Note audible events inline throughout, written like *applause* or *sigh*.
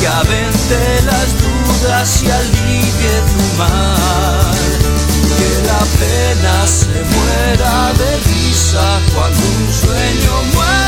que avente las dudas y alivie tu mal. Que la pena se muera de risa cuando un sueño muera.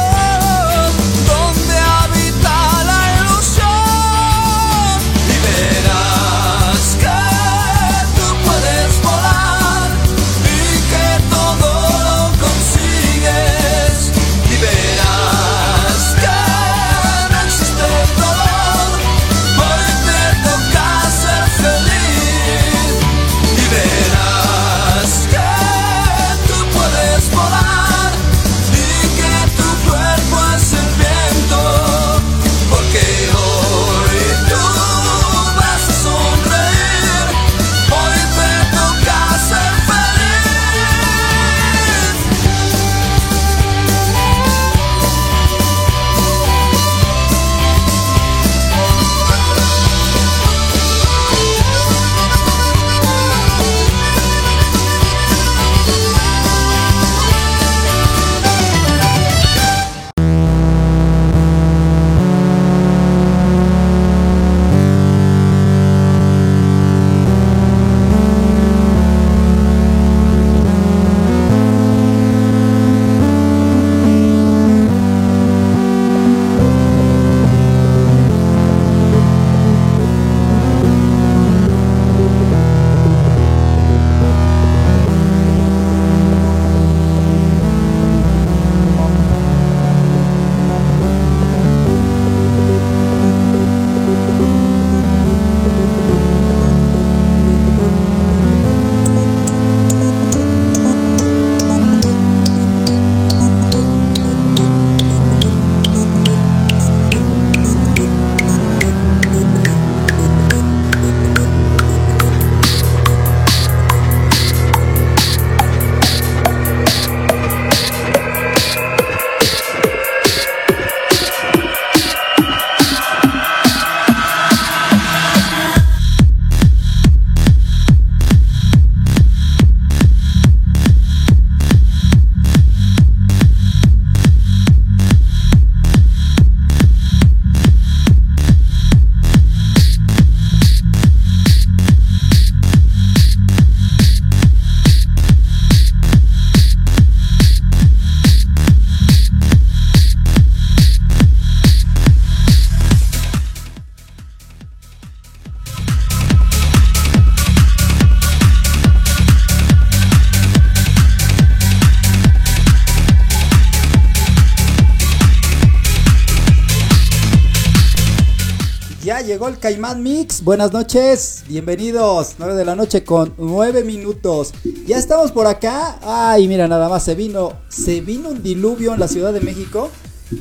Caimán Mix. Buenas noches. Bienvenidos. 9 de la noche con 9 minutos. Ya estamos por acá. Ay, mira, nada más se vino. Se vino un diluvio en la Ciudad de México.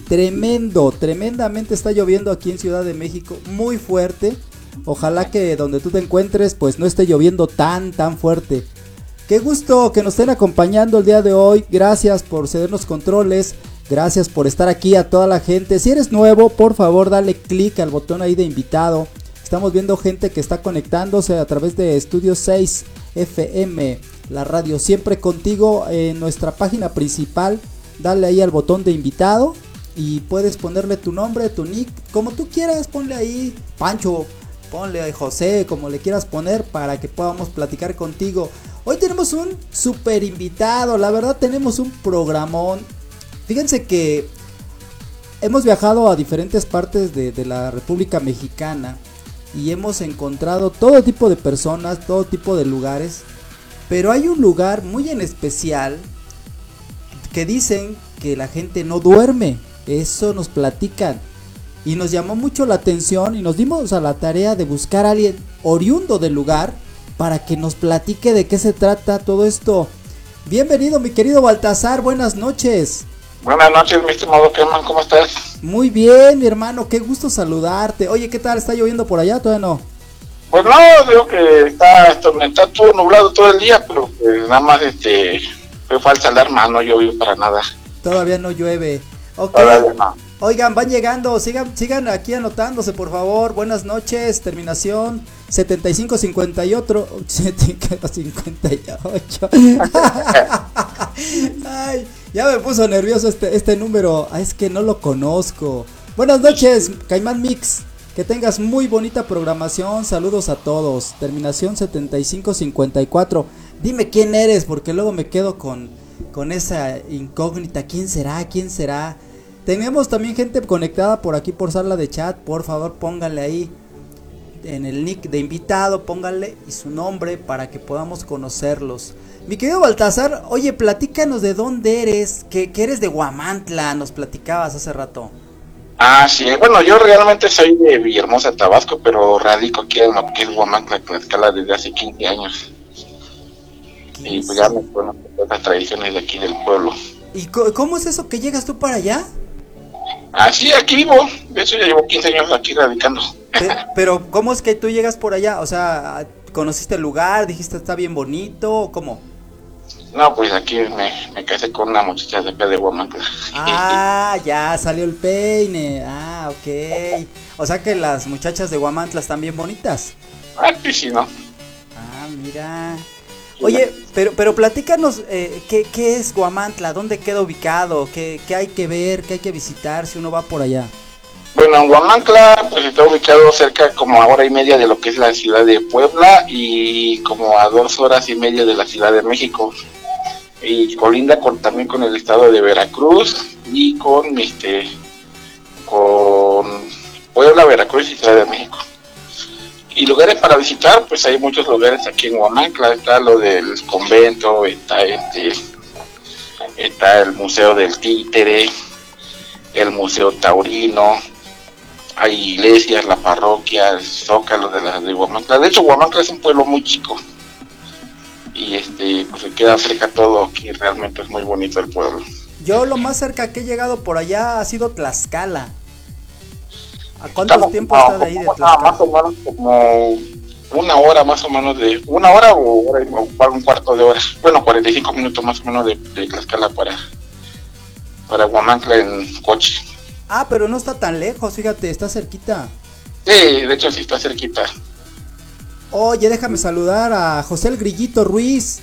Tremendo, tremendamente está lloviendo aquí en Ciudad de México. Muy fuerte. Ojalá que donde tú te encuentres, pues no esté lloviendo tan, tan fuerte. Qué gusto que nos estén acompañando el día de hoy. Gracias por cedernos controles. Gracias por estar aquí a toda la gente. Si eres nuevo, por favor dale clic al botón ahí de invitado. Estamos viendo gente que está conectándose a través de Estudio 6 FM, la radio siempre contigo en nuestra página principal. Dale ahí al botón de invitado y puedes ponerle tu nombre, tu nick, como tú quieras, ponle ahí Pancho, ponle José, como le quieras poner para que podamos platicar contigo. Hoy tenemos un super invitado, la verdad tenemos un programón Fíjense que hemos viajado a diferentes partes de, la República Mexicana y hemos encontrado todo tipo de personas, todo tipo de lugares, pero hay un lugar muy en especial que dicen que la gente no duerme, eso nos platican y nos llamó mucho la atención y nos dimos a la tarea de buscar a alguien oriundo del lugar para que nos platique de qué se trata todo esto. Bienvenido mi querido Baltasar, buenas noches. Buenas noches, mi estimado Kerman, ¿cómo estás? Muy bien, mi hermano, qué gusto saludarte. Oye, ¿qué tal? ¿Está lloviendo por allá? ¿Todavía no? Pues no, digo que está, está todo nublado todo el día, pero pues nada más este, fue falsa alarma, no llovió para nada. Todavía no llueve. Ok. Todavía no. Oigan, van llegando, sigan, sigan aquí anotándose, por favor. Buenas noches, terminación 7558. 58. *laughs* *laughs* Ay, ya me puso nervioso este, este número. Es que no lo conozco. Buenas noches, Caimán Mix. Que tengas muy bonita programación. Saludos a todos. Terminación 7554. Dime quién eres, porque luego me quedo con, con esa incógnita. ¿Quién será? ¿Quién será? Tenemos también gente conectada por aquí por sala de chat. Por favor, pónganle ahí en el nick de invitado, pónganle y su nombre para que podamos conocerlos. Mi querido Baltasar, oye, platícanos de dónde eres, que, eres de Guamantla, nos platicabas hace rato. Ah, sí, bueno, yo realmente soy de Villahermosa, Tabasco, pero radico aquí en lo que es Guamantla, escala desde hace 15 años. Y pues ya me conozco las tradiciones de aquí del pueblo. ¿Y cómo es eso que llegas tú para allá? Ah, sí, aquí vivo. De hecho, ya llevo 15 años aquí radicando. Pero, ¿cómo es que tú llegas por allá? O sea, ¿conociste el lugar? ¿Dijiste está bien bonito? ¿Cómo? No, pues aquí me, casé con una muchacha de de Guamantla. Ah, *laughs* ya salió el peine. Ah, ok. O sea que las muchachas de Guamantla están bien bonitas. Ah, sí, sí, ¿no? Ah, mira. Oye, pero, pero platícanos, eh, ¿qué, ¿qué, es Guamantla? ¿Dónde queda ubicado? ¿Qué, ¿Qué hay que ver? ¿Qué hay que visitar si uno va por allá? Bueno, en Guamantla pues está ubicado cerca como a hora y media de lo que es la ciudad de Puebla y como a dos horas y media de la ciudad de México. Y colinda con, también con el estado de Veracruz y con este con Puebla, Veracruz y Ciudad de México. Y lugares para visitar, pues hay muchos lugares aquí en Guamantla, está lo del convento, está este, está el Museo del Títere, el Museo Taurino, hay iglesias, la parroquia, el Zócalo de la de Guamantla. De hecho, Guamantla es un pueblo muy chico. Y este, pues se queda cerca todo aquí, realmente es muy bonito el pueblo. Yo lo más cerca que he llegado por allá ha sido Tlaxcala. ¿A cuánto tiempo está de ahí de Tlaxcala? Más o menos como una hora más o menos de... Una hora o, un cuarto de hora. Bueno, 45 minutos más o menos de, de Tlaxcala para, para Guamantla en coche. Ah, pero no está tan lejos, fíjate, está cerquita. Sí, de hecho sí está cerquita. Oye, déjame saludar a José el Grillito Ruiz.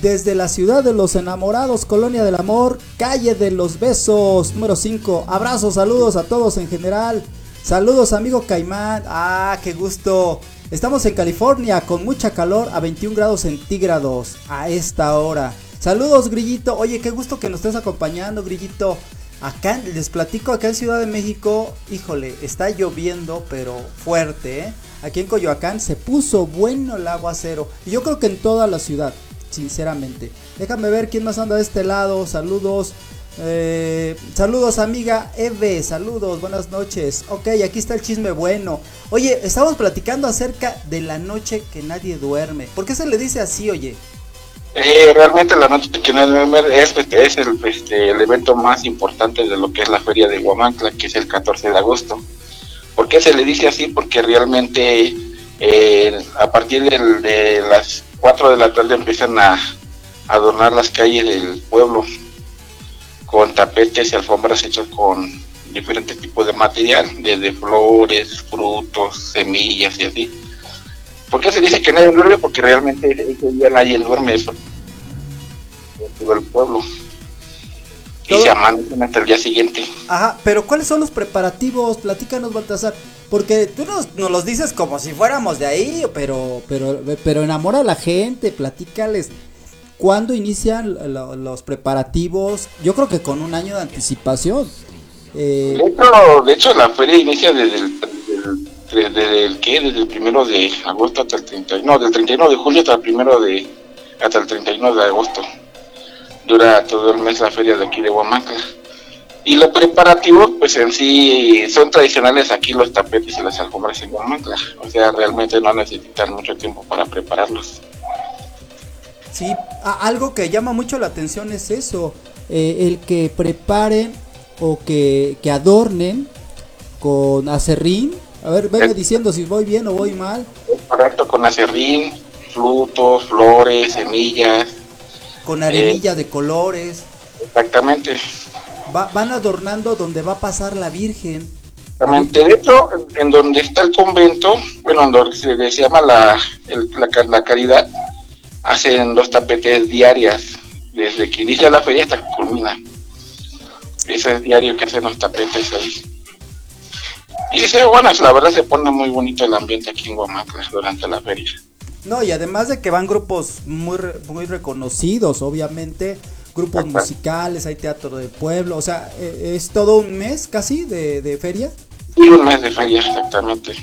Desde la ciudad de los enamorados, Colonia del Amor, calle de los besos, número 5. Abrazos, saludos a todos en general. Saludos, amigo Caimán. Ah, qué gusto. Estamos en California con mucha calor a 21 grados centígrados a esta hora. Saludos, Grillito. Oye, qué gusto que nos estés acompañando, Grillito. Acá les platico, acá en Ciudad de México, híjole, está lloviendo, pero fuerte, ¿eh? Aquí en Coyoacán se puso bueno el aguacero. Y yo creo que en toda la ciudad, sinceramente. Déjame ver quién más anda de este lado. Saludos. Eh, saludos amiga Eve, saludos, buenas noches. Ok, aquí está el chisme bueno. Oye, estamos platicando acerca de la noche que nadie duerme. ¿Por qué se le dice así, oye? Eh, realmente la noche que nadie duerme es, este, el evento más importante de lo que es la feria de Huamancla, que es el 14 de agosto. ¿Por qué se le dice así? Porque realmente eh, a partir de, las 4 de la tarde empiezan a adornar las calles del pueblo con tapetes y alfombras hechos con diferentes tipos de material, desde flores, frutos, semillas y así. ¿Por qué se dice que nadie duerme? Porque realmente ese día nadie duerme eso, todo el pueblo. Y se amanecen hasta el día siguiente. Ajá, pero ¿cuáles son los preparativos? Platícanos, Baltasar. Porque tú nos, nos los dices como si fuéramos de ahí, pero, pero, pero enamora a la gente, platícales. ¿Cuándo inician lo- los preparativos? Yo creo que con un año de anticipación. Eh, De hecho, de hecho, la feria inicia desde el, desde el, desde ¿qué? Desde el primero de agosto hasta el 31, no, del 31 de julio hasta el primero de, hasta el 31 de agosto. Dura todo el mes la feria de aquí de Huamaca. Y los preparativos, pues en sí, son tradicionales aquí los tapetes y las alfombras en Huamaca. O sea, realmente no necesitan mucho tiempo para prepararlos. Sí, algo que llama mucho la atención es eso, eh, el que preparen o que, que adornen con acerrín. A ver, venme diciendo si voy bien o voy mal. Correcto, con acerrín, frutos, flores, semillas, Con arenilla de colores. exactamente. Va- van adornando donde va a pasar la Virgen. Exactamente. De hecho, en- donde está el convento, bueno, en donde se, se llama la, el- la, ca- la caridad, hacen dos tapetes diarias, desde que inicia la feria hasta que culmina. Ese es diario que hacen los tapetes ahí. Y se, bueno, la verdad se pone muy bonito el ambiente aquí en Guamacla durante la feria. No, y además de que van grupos muy, muy reconocidos, obviamente, grupos Ajá. musicales, hay teatro de pueblo, o sea, eh, es todo un mes casi de, de feria. Y un mes de feria, exactamente.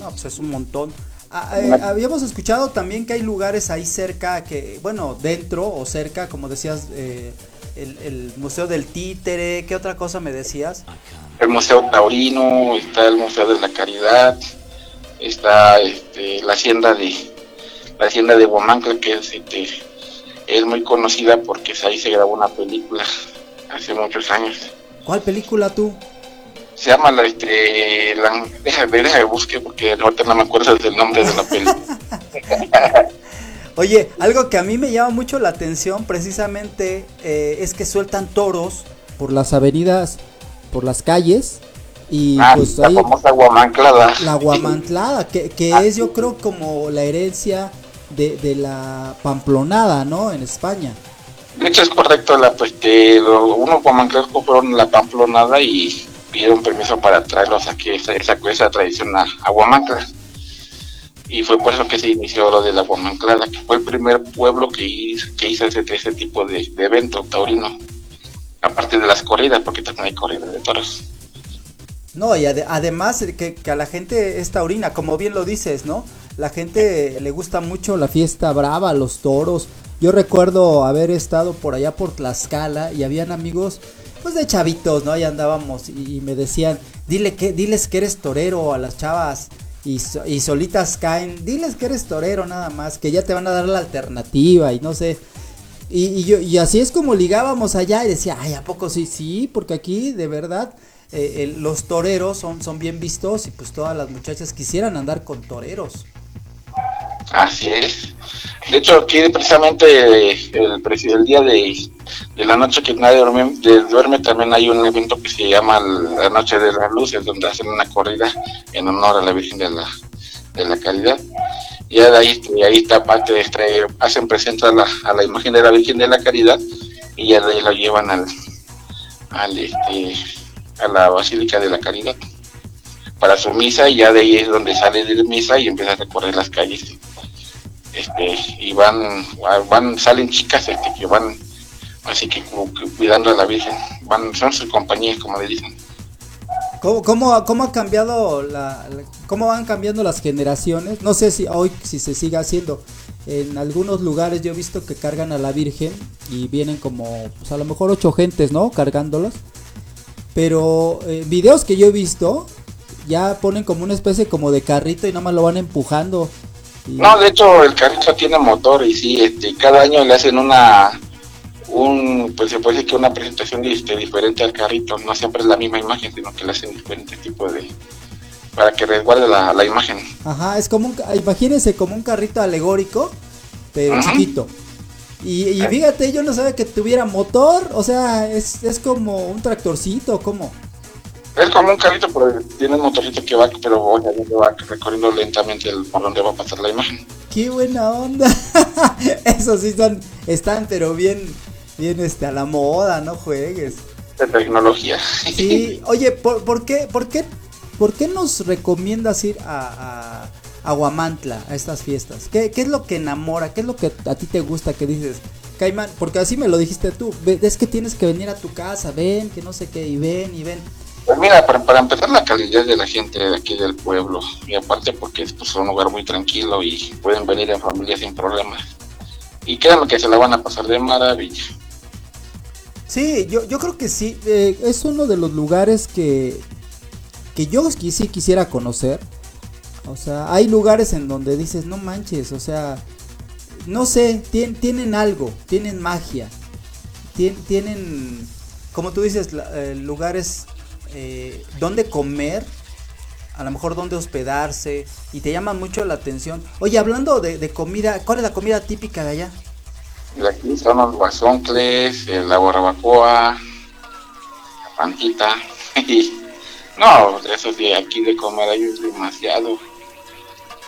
No, pues es un montón. Ah, eh, habíamos escuchado también que hay lugares ahí cerca que, bueno, dentro o cerca, como decías, eh, el, el Museo del Títere, ¿qué otra cosa me decías? el Museo Taurino, está el Museo de la Caridad, está este, la hacienda de la hacienda de Huamancla que es, este, es muy conocida porque ahí se grabó una película hace muchos años. ¿Cuál película tú? Se llama la este la, déjame, déjame busque porque ahorita no me acuerdo del nombre de la película. *laughs* Oye, algo que a mí me llama mucho la atención precisamente eh, es que sueltan toros por las avenidas, por las calles y ah, pues la ahí famosa Huamanclada. la guamantlada, que, que Ah. es yo creo como la herencia de, de la pamplonada, ¿no? En España. De hecho es correcto, la, pues, que lo- unos guamancleros fueron la pamplonada y pidieron permiso para traerlos aquí, esa, esa, esa tradición a, a. Y fue por eso que se inició lo de la Huamanclada, que fue el primer pueblo que hizo, que hizo ese, ese tipo de, evento taurino. Aparte de las corridas, porque también hay corridas de toros. No, y ade- además que, que a la gente es taurina, como bien lo dices, ¿no? La gente le gusta mucho la fiesta brava, los toros. Yo recuerdo haber estado por allá por Tlaxcala y habían amigos, pues de chavitos, ¿no? Ahí andábamos y, me decían, dile que, diles que eres torero a las chavas. Y, so- y solitas caen, diles que eres torero nada más, que ya te van a dar la alternativa y no sé. Y, yo, y así es como ligábamos allá y decía, ay, ¿a poco sí? Sí, porque aquí de verdad eh, los toreros son, son bien vistos y pues todas las muchachas quisieran andar con toreros. Así es. De hecho, aquí precisamente el, el día de, la noche que nadie duerme, también hay un evento que se llama la Noche de las Luces, donde hacen una corrida en honor a la Virgen de la, de la Caridad. Y ahí, ahí está parte de este, hacen presentar la, a la imagen de la Virgen de la Caridad y ya de ahí lo llevan al, al este, a la Basílica de la Caridad para su misa y ya de ahí es donde sale de misa y empieza a recorrer las calles este y van van salen chicas este que van así que que cuidando a la virgen van son sus compañías como le dicen ¿Cómo, cómo, cómo ha cambiado la, la- cómo van cambiando las generaciones? No sé si hoy si se sigue haciendo. en algunos lugares yo he visto que cargan a la Virgen y vienen como, pues a lo mejor ocho gentes, ¿no? Cargándolos. Pero eh, videos que yo he visto, ya ponen como una especie como de carrito y nada más lo van empujando. Y- No, de hecho el carrito tiene motor y sí, este, cada año le hacen una, un, pues se puede decir que una presentación este, diferente al carrito, no siempre es la misma imagen, sino que le hacen diferentes tipos de, para que resguarde la, la imagen. Ajá, es como un, imagínense como un carrito alegórico, pero Ajá. chiquito. Y, y fíjate, yo no sabía que tuviera motor, o sea, es, es como un tractorcito, ¿cómo? Es como un carrito, pero tiene un motorcito que va, pero obviamente va recorriendo lentamente el, por donde va a pasar la imagen. Qué buena onda. *laughs* Esos sí son, están pero bien, bien este, a la moda, no juegues. De tecnología. Sí, *laughs* oye, ¿por, por qué, por, qué, ¿por qué nos recomiendas ir a, a, a Huamantla, a estas fiestas? ¿Qué, ¿Qué es lo que enamora? ¿Qué es lo que a ti te gusta que dices? Caimán, porque así me lo dijiste tú, es que tienes que venir a tu casa, ven, que no sé qué, y ven, y ven. Pues mira, para, empezar la calidad de la gente de aquí del pueblo, y aparte porque es pues, un lugar muy tranquilo y pueden venir en familia sin problemas. Y créanme que se la van a pasar de maravilla. Sí, yo, yo creo que sí. eh, es uno de los lugares que, que yo sí quisiera conocer. O sea, hay lugares en donde dices, no manches, o sea, no sé, tien- tienen algo, tienen magia. Tien- tienen, como tú dices, eh, lugares eh, donde comer, a lo mejor donde hospedarse, y te llaman mucho la atención. Oye, hablando de, de comida, ¿cuál es la comida típica de allá? Aquí son los guasoncles, la barbacoa, la pantita. y no, eso sí, aquí de comer hay demasiado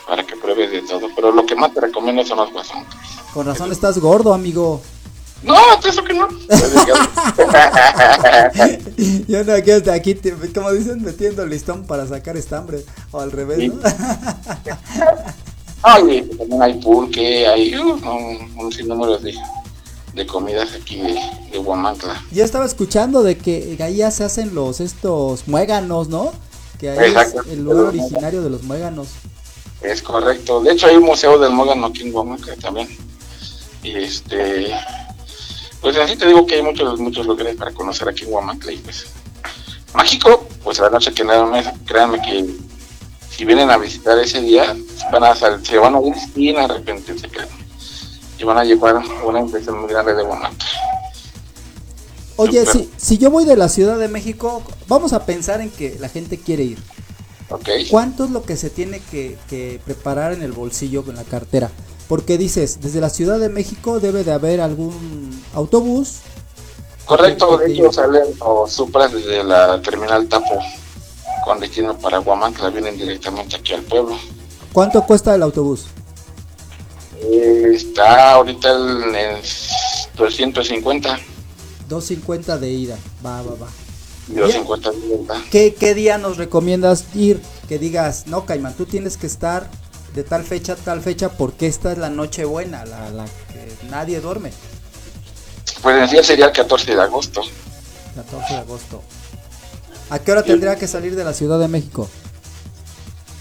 para que pruebes de todo. Pero lo que más te recomiendo son los guasoncles. Con razón estás gordo, amigo. No, eso que no. *laughs* Yo no, aquí, hasta aquí, te- como dicen, metiendo listón para sacar estambre. O al revés, ¿no? Oye, también hay pulque, hay uh, un, un sinnúmero de, de comidas aquí de, de Huamantla. Yo estaba escuchando de que ahí ya se hacen los estos muéganos, ¿no? Que ahí Exacto. es el lugar originario de los muéganos. Es correcto. De hecho, hay un museo del Mogano aquí en Huamantla también. Y este. Pues así te digo que hay muchos muchos lugares para conocer aquí en Huamantla. Y pues. Mágico, pues a la noche que nada más, créanme que si vienen a visitar ese día, van a sal- se van a ir sin arrepentirse, créanme. Y van a llevar una impresión muy grande de Huamantla. Oye, si, si yo voy de la Ciudad de México, vamos a pensar en que la gente quiere ir. ¿Cuánto es lo que se tiene que, que preparar en el bolsillo, en la cartera? Porque dices, desde la Ciudad de México debe de haber algún autobús. Correcto, de hecho salen o supras desde la terminal Tapo con destino para Huamantla, vienen directamente aquí al pueblo. ¿Cuánto cuesta el autobús? Eh, está ahorita en, en 250 250 de ida. Va, va, va. y 250 de vuelta. ¿Qué, ¿Qué día nos recomiendas ir? Que digas, no, Caimán, tú tienes que estar de tal fecha a tal fecha porque esta es la noche buena, la, la que nadie duerme. Pues en sí sería el 14 de agosto. 14 de agosto. ¿A qué hora tendría que salir de la Ciudad de México?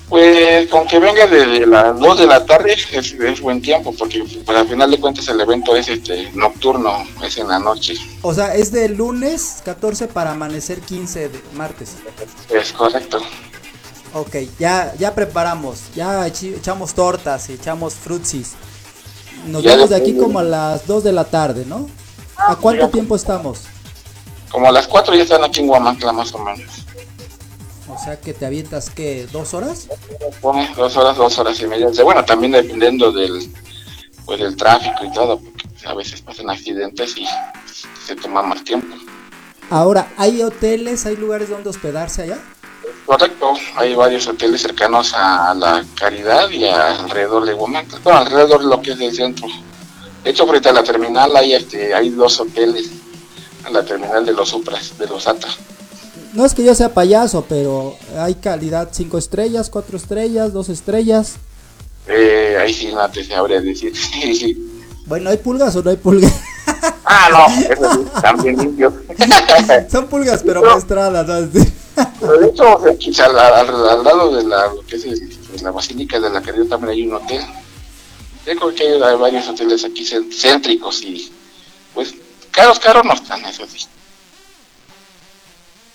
Pues con que venga desde las 2 de la tarde es, es buen tiempo, porque pues, al final de cuentas el evento es este nocturno, es en la noche. O sea, es de lunes 14 para amanecer 15 de martes. Es correcto. Ok, ya, ya preparamos, ya echamos tortas y echamos frutsis. Nos Ya vamos de aquí como a las 2 de la tarde, ¿no? ¿A cuánto tiempo estamos? Como a las 4 ya están aquí en Huamantla más o menos. O sea que te avientas, ¿qué? ¿Dos horas? Pone dos horas, dos horas y media. Bueno, también dependiendo del, pues, del tráfico y todo, porque a veces pasan accidentes y se toma más tiempo. Ahora, ¿hay hoteles, hay lugares donde hospedarse allá? Correcto, hay varios hoteles cercanos a la Caridad y alrededor de Huamantla. Bueno, alrededor de lo que es el centro. De hecho, frente a la terminal hay, este, hay dos hoteles. A la terminal de los Supras, de los ATA. No es que yo sea payaso, pero hay calidad 5 estrellas, 4 estrellas, 2 estrellas. Eh, ahí sí no te sabría decir. *laughs* Bueno, ¿hay pulgas o no hay pulgas? ah, no, eso sí, *laughs* están bien limpios. Son pulgas, pero No. maestradas, ¿sabes? De hecho, aquí al, al- lado de la, lo que es el- pues, la Basílica de la Caridad también hay un hotel. Yo creo que varios hoteles aquí céntricos y pues caros, caros no están, eso sí.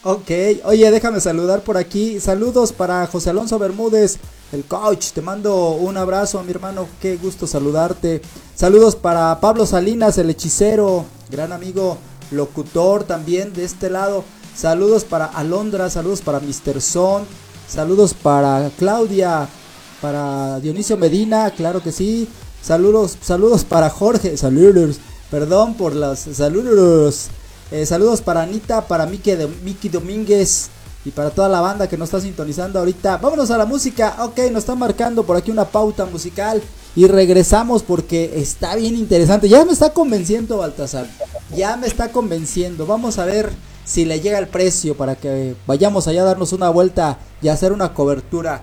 Ok, oye, déjame saludar por aquí. Saludos para José Alonso Bermúdez, el coach. Te mando un abrazo, mi hermano. Qué gusto saludarte. Saludos para Pablo Salinas, el hechicero, gran amigo, locutor también de este lado. Saludos para Alondra, saludos para Mr. Son, saludos para Claudia, para Dionisio Medina, claro que sí. Saludos, saludos para Jorge, saludos. Perdón por las saludos. Eh, saludos para Anita, para Miki, Miki Domínguez y para toda la banda que nos está sintonizando ahorita. Vámonos a la música. Ok, nos está marcando por aquí una pauta musical y regresamos porque está bien interesante. Ya me está convenciendo Baltasar. Ya me está convenciendo. Vamos a ver si le llega el precio para que vayamos allá a darnos una vuelta y hacer una cobertura.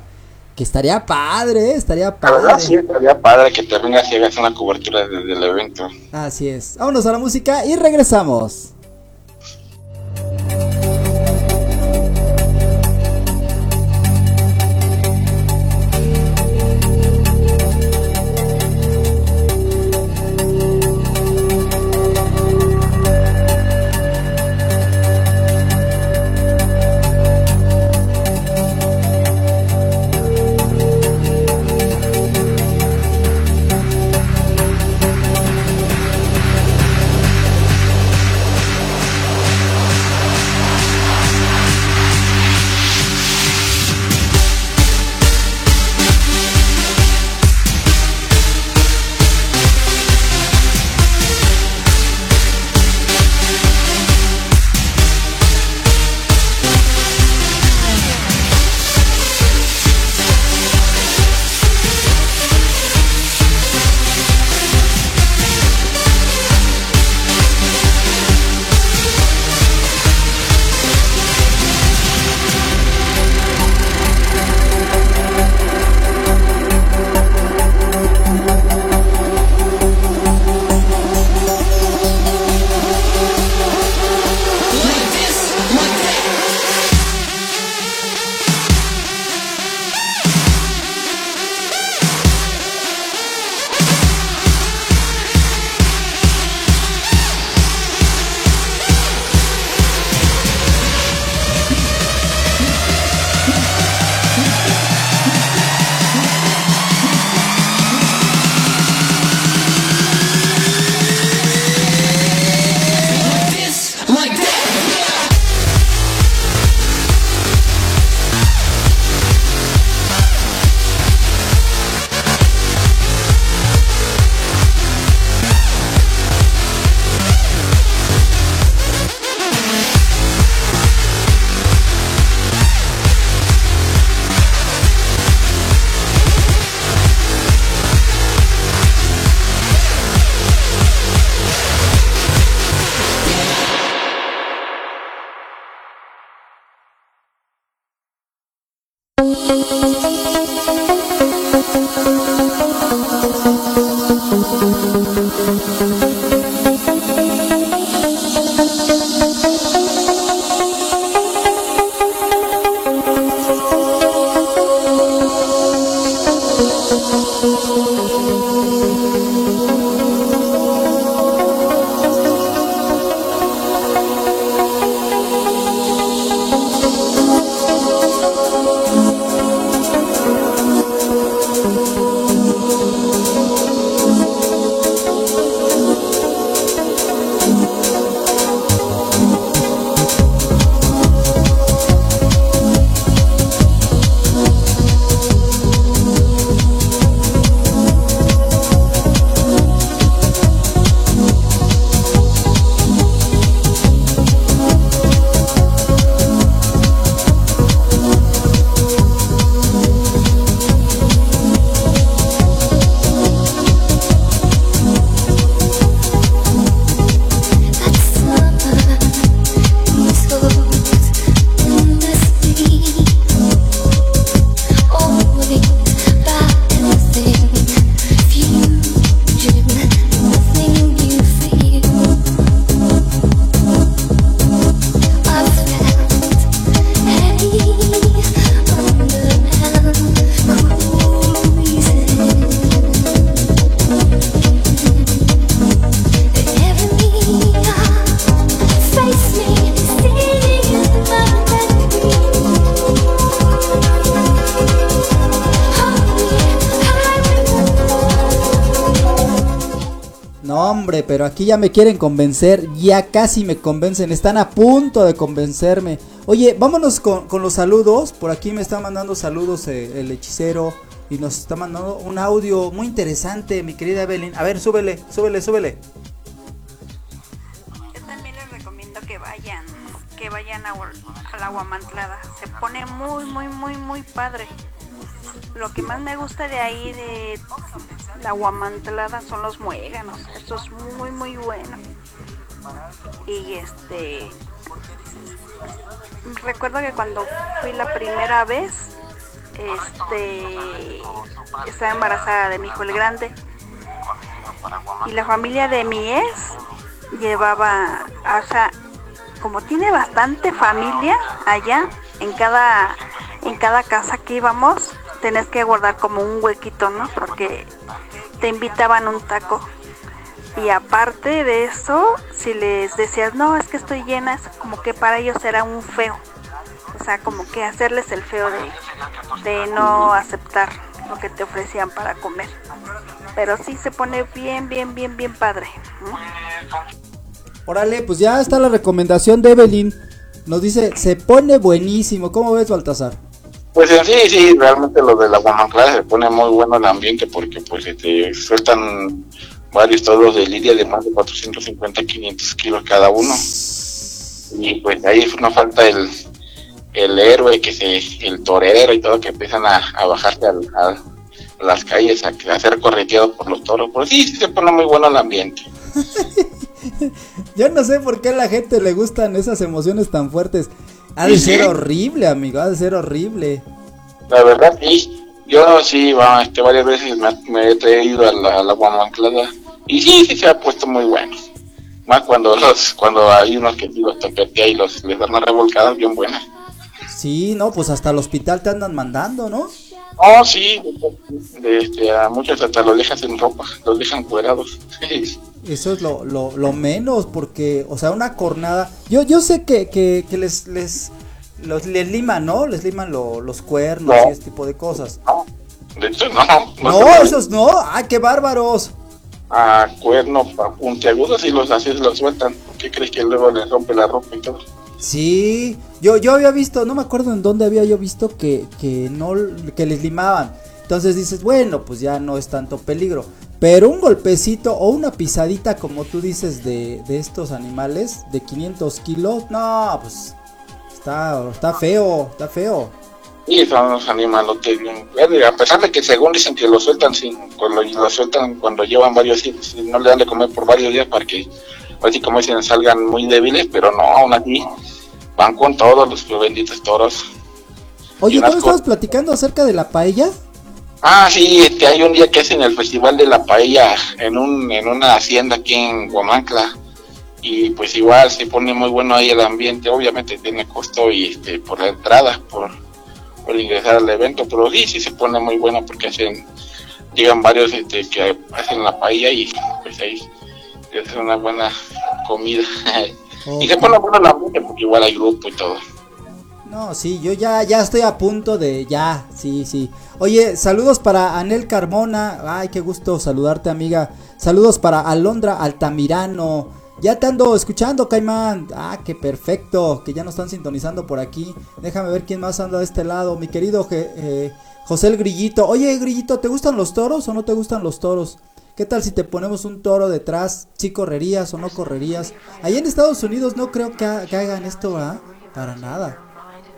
Que estaría padre, ¿eh? estaría La verdad padre. sí estaría padre que te vengas y hagas una cobertura de- del evento. Así es. Vámonos a la música y regresamos. Aquí ya me quieren convencer, ya casi me convencen, están a punto de convencerme. Oye, vámonos con, los saludos, por aquí me está mandando saludos eh, el hechicero y nos está mandando un audio muy interesante, mi querida Evelyn. A ver, súbele, súbele, súbele. Yo también les recomiendo que vayan, que vayan a, a la. Se pone muy, muy, muy, muy padre. Lo que más me gusta de ahí, de la Guamantlada, son los muéganos. Esto es muy, muy bueno. Y este. Recuerdo que cuando fui la primera vez, este. Estaba embarazada de mi hijo el grande. Y la familia de mi ex llevaba, o sea, como tiene bastante familia allá, en cada, en cada casa que íbamos, tenés que guardar como un huequito, ¿no? Porque te invitaban un taco. Y aparte de eso, si les decías, no, es que estoy llena, es como que para ellos era un feo. O sea, como que hacerles el feo de, de no aceptar lo que te ofrecían para comer. Pero sí se pone bien, bien, bien, bien padre. Órale, pues ya está la recomendación de Evelyn. Nos dice, se pone buenísimo. ¿Cómo ves, Baltasar? Pues sí, sí, realmente lo de la Guamanclada se pone muy bueno el ambiente porque pues este, sueltan varios toros de lidia de más de 450, 500 kilos cada uno. Y pues ahí no falta el, el héroe, que se, el torero y todo, que empiezan a, a bajarse a, las calles a, a ser correteados por los toros. Pues sí, sí se pone muy bueno el ambiente. *laughs* Yo no sé por qué a la gente le gustan esas emociones tan fuertes. Ha de ser horrible, amigo, ha de ser horrible. La verdad, sí. Yo sí, va, este, varias veces me, me he traído a la, a la guamanclada y sí, sí se ha puesto muy bueno. Más cuando los, cuando hay unos que los toquetea y los les dan una revolcada bien buena. Sí, no, pues hasta el hospital te andan mandando, ¿no? Oh, sí, este, a muchos hasta los dejan sin ropa, los dejan cuerados. *laughs* Eso es lo, lo, lo menos, porque, o sea, una cornada. Yo, yo sé que, que, que les, les, los, les liman, ¿no? Les liman lo- los cuernos No. y ese tipo de cosas. No, de hecho, no. No, se- esos no. ¡Ay, qué bárbaros! A cuerno, a puntiagudos y los así los sueltan. ¿Qué crees que luego les rompe la ropa y todo? Sí, yo, yo había visto, no me acuerdo en dónde había yo visto que, que no, que les limaban. Entonces dices, bueno, pues ya no es tanto peligro. Pero un golpecito o una pisadita, como tú dices, de, de estos animales de 500 kilos, no, pues está, está feo, está feo. Y son unos animalotes bien a pesar de que según dicen que lo sueltan sin, cuando lo sueltan cuando llevan varios días, no le dan de comer por varios días para que, así como dicen, salgan muy débiles, pero no, aún así van con todos los benditos toros. Oye, ¿tú estabas platicando acerca de la paella? Ah, sí, este, hay un día que hacen el Festival de la Paella en, un, en una hacienda aquí en Huamancla. Y pues igual se pone muy bueno ahí el ambiente. Obviamente tiene costo y este, por la entrada, por, por ingresar al evento. Pero sí, sí se pone muy bueno porque hacen, llegan varios este, que hacen la paella y pues ahí es una buena comida. *laughs* y se pone bueno el ambiente porque igual hay grupo y todo. No, sí, yo ya, ya estoy a punto de, ya, sí, sí. Oye, saludos para Anel Carmona, ay, qué gusto saludarte, amiga. Saludos para Alondra Altamirano. Ya te ando escuchando, Caimán. Ah, qué perfecto, que ya nos están sintonizando por aquí. Déjame ver quién más anda de este lado, mi querido eh, José el Grillito. Oye, Grillito, ¿te gustan los toros o no te gustan los toros? ¿Qué tal si te ponemos un toro detrás? ¿Sí correrías o no correrías? Allá en Estados Unidos no creo que, ha- hagan esto, ¿verdad? Para nada.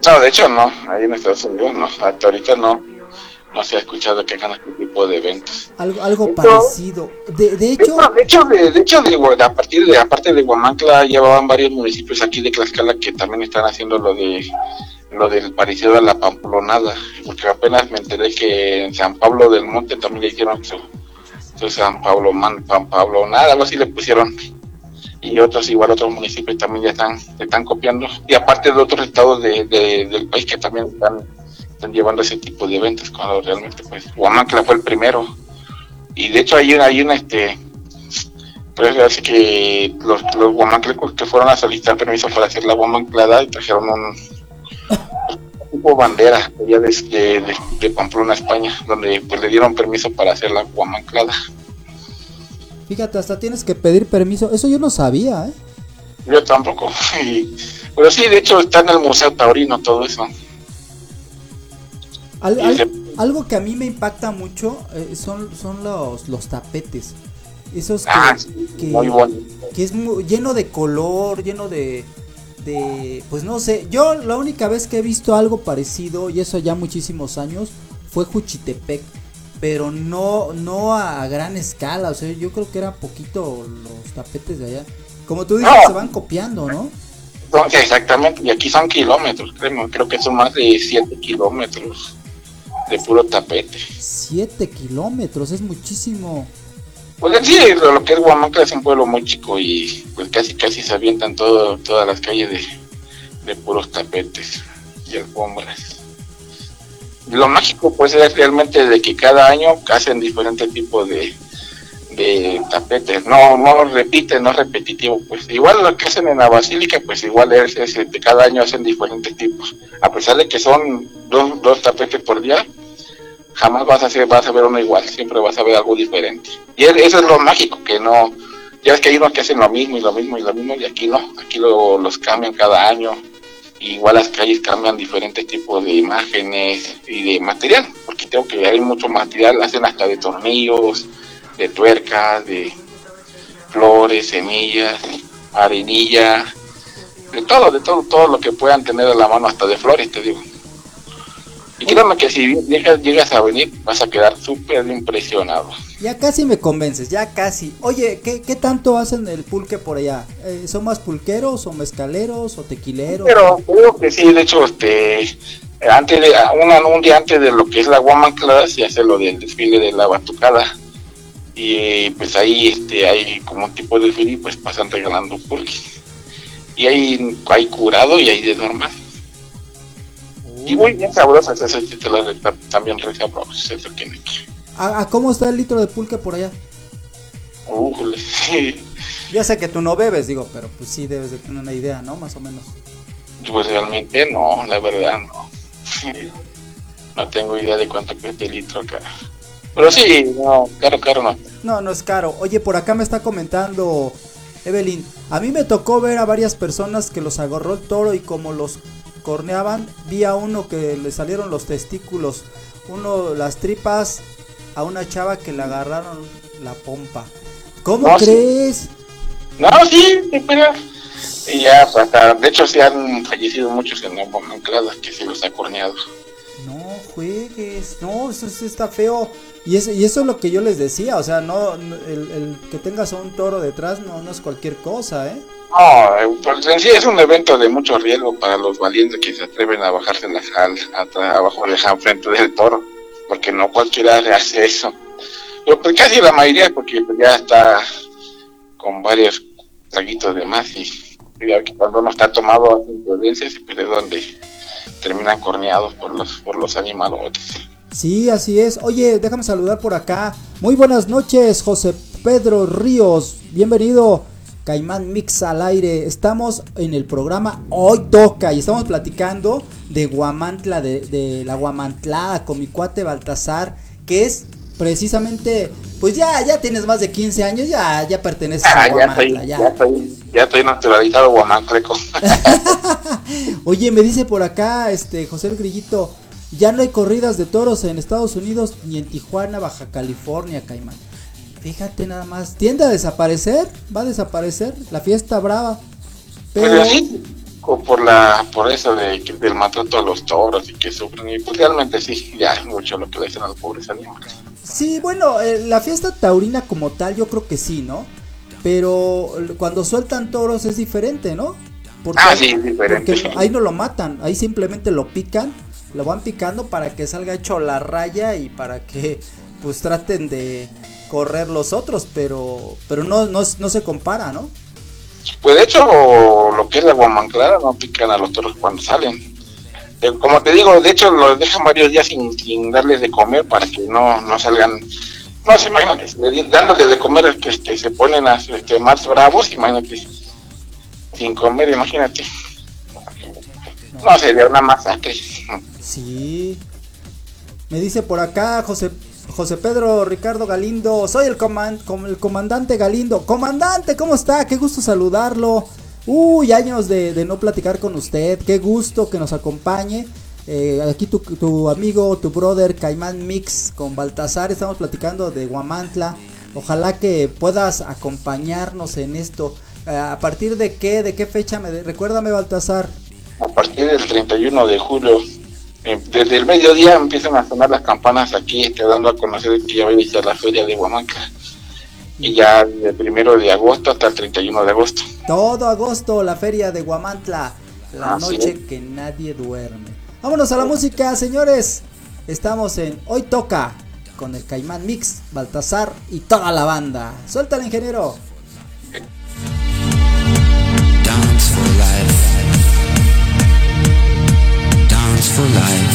No, de hecho no, ahí en Estados Unidos no, hasta ahorita no, no se ha escuchado que hagan este tipo de eventos. Algo, algo parecido. De, de De hecho, de hecho, de, de hecho, de, Gua- a partir de, aparte de Guamancla, llevaban varios municipios aquí de Tlaxcala que también están haciendo lo de lo del parecido a la pamplonada, porque apenas me enteré que en San Pablo del Monte también le hicieron su, su San Pablo Man, San Pablo nada, algo así le pusieron. Y otros, igual otros municipios también ya están, están copiando. Y aparte de otros estados de, de- del país que también están, están llevando ese tipo de eventos, cuando realmente pues Guamancla fue el primero. Y de hecho hay una, hay una este pues así que los, los guamanclecos que fueron a solicitar permiso para hacer la guamanclada y trajeron un tipo bandera allá de, de- de Pamplona, España, donde pues le dieron permiso para hacer la guamanclada. Fíjate, hasta tienes que pedir permiso. Eso yo no sabía, ¿eh? Yo tampoco. *laughs* Y- pero sí, de hecho está en el Museo Taurino todo eso. Al- Y al- se- algo que a mí me impacta mucho eh, son, son los, los tapetes. Esos que, Ah, que- muy bonito. que es lleno de color, lleno de, de, pues no sé, yo la única vez que he visto algo parecido, y eso ya muchísimos años, fue Juchitepec, pero no, no a gran escala, o sea, yo creo que era poquito los tapetes de allá. Como tú dices, No. se van copiando, ¿no? No, exactamente, y aquí son kilómetros, creo, creo que son más de 7 kilómetros de puro tapete. 7 kilómetros, es muchísimo. Pues sí, lo lo que es Huamantla es un pueblo muy chico y pues casi casi se avientan todo, todas las calles de, de puros tapetes y alfombras. Lo mágico pues es realmente de que cada año hacen diferentes tipos de, de tapetes, no, no repiten, no es repetitivo, pues. Igual lo que hacen en la basílica, pues igual es, es de cada año hacen diferentes tipos, a pesar de que son dos, dos tapetes por día, jamás vas a hacer, vas a ver uno igual, siempre vas a ver algo diferente. Y es- eso es lo mágico, que no, ya es que hay unos que hacen lo mismo y lo mismo y lo mismo, y aquí no, aquí lo- los cambian cada año, igual las calles cambian diferentes tipos de imágenes y de material, porque creo que hay mucho material, hacen hasta de tornillos, de tuercas, de flores, semillas, arenilla, de todo, de todo, todo lo que puedan tener a la mano, hasta de flores, te digo. Y créeme que si llegas, llegas a venir, vas a quedar súper impresionado. Ya casi me convences, ya casi. Oye, ¿qué, qué tanto hacen el pulque por allá? Eh, ¿Son más pulqueros o mezcaleros o tequileros? Pero creo que sí, de hecho, este, antes de, una, un día antes de lo que es la Guamanclada, se hace lo del desfile de la batucada. Y pues ahí este, hay como un tipo de desfile pues pasan regalando pulques. Y hay, hay curado y hay de normal. Y muy bien sabrosas, te las re- también re sabrosas, eso que ¿A, a cómo está el litro de pulque por allá? Újule, sí. Ya sé que tú no bebes, digo, pero pues sí debes de tener una idea, ¿no? Más o menos. Pues realmente no, la verdad no. No tengo idea de cuánto cuesta el litro acá. Pero sí, no, caro, caro no. No, no es caro. Oye, por acá me está comentando Evelyn. A mí me tocó ver a varias personas que los agarró el toro y como los corneaban, vi a uno que le salieron los testículos, uno las tripas, a una chava que le agarraron la pompa. ¿Cómo No, sí. crees? No, sí, pero. Y ya, pues, hasta, de hecho, sí han fallecido muchos en la Monclada que se los ha corneado. No juegues, no, eso sí está feo. Y eso, y eso es lo que yo les decía, o sea, no, no- el, el que tengas a un toro detrás no, no es cualquier cosa, ¿eh? No, pues en sí es un evento de mucho riesgo para los valientes que se atreven a bajarse la sal abajo de la frente del toro, porque no cualquiera le hace eso. Pero pues casi la mayoría, porque pues, ya está con varios traguitos de más y, cuando uno está tomado violencias y pues es donde terminan corneados por los por los animalotes. Sí, así es. Oye, déjame saludar por acá. Muy buenas noches, José Pedro Ríos. Bienvenido, Caimán Mix al aire. Estamos en el programa Hoy Toca y estamos platicando de Guamantla, de, de la Guamantlada con mi cuate Baltasar, que es precisamente, pues ya, ya tienes más de 15 años, ya, ya perteneces Ah, a ya Guamantla, estoy, ya. ya estoy, ya estoy naturalizado guamantleco. *laughs* Oye, me dice por acá, este, José el Grillito, ya no hay corridas de toros en Estados Unidos ni en Tijuana, Baja California, Caimán. Fíjate nada más, tiende a desaparecer, va a desaparecer la fiesta brava. Pero Pero sí, co- por la por eso de, que- del maltrato a los toros y que sufren y pues realmente sí, *laughs* ya es mucho lo que le hacen a los pobres animales. sí, bueno, eh, la fiesta taurina como tal, yo creo que sí, ¿no? Pero cuando sueltan toros es diferente, ¿no? Porque, Ah, sí, es diferente. porque ahí no lo matan, ahí simplemente lo pican, lo van picando para que salga hecho la raya y para que pues traten de correr los otros, pero pero no no, no se compara, ¿no? Pues de hecho, lo que es la guamanclada no pican a los toros cuando salen. Eh, Como te digo, de hecho los dejan varios días sin, sin darles de comer para que no, no salgan, no se imagínate, le- dándoles de comer que este, se ponen a, este, más bravos, imagínate, sin comer, imagínate. No, sería una masacre. Sí. Me dice por acá José José Pedro Ricardo Galindo. Soy el, coman- com- el comandante Galindo. Comandante, ¿cómo está? Qué gusto saludarlo. Uy, años de, no platicar con usted. Qué gusto que nos acompañe. Eh, aquí tu, tu amigo, tu brother Caimán Mix con Baltasar. Estamos platicando de Guamantla. Ojalá que puedas acompañarnos en esto. Eh, ¿A partir de qué? ¿De qué fecha? Me Recuérdame, Baltasar. A partir del 31 de julio, desde el mediodía empiezan a sonar las campanas aquí, este, dando a conocer que ya va a iniciar la feria de Huamanca. Y ya del primero de agosto hasta el 31 de agosto. Todo agosto, la feria de Guamantla. La noche que nadie duerme. Vámonos a la música, señores. Estamos en Hoy Toca con el Caimán Mix, Baltasar y toda la banda. Suelta el ingeniero. Dance for life. For life.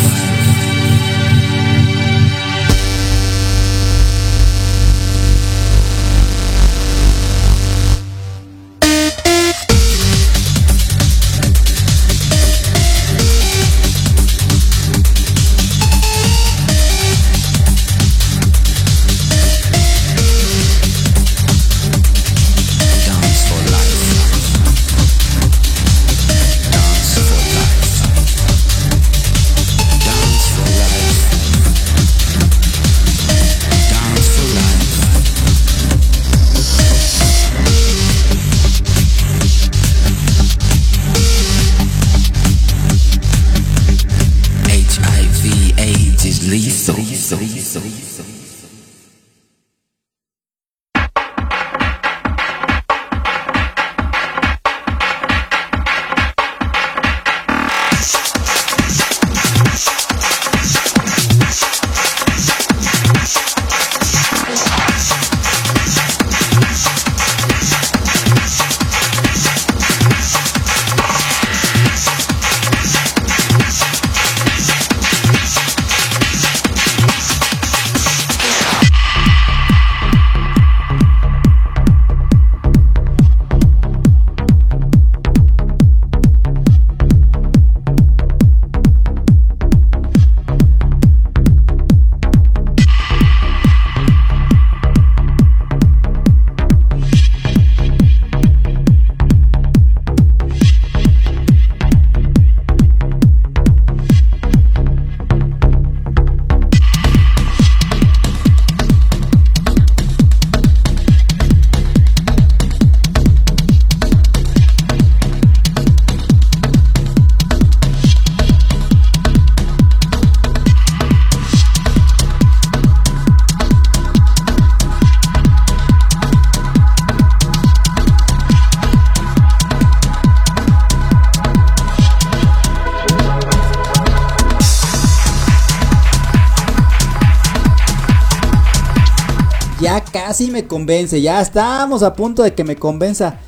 Casi me convence, ya estamos a punto de que me convenza.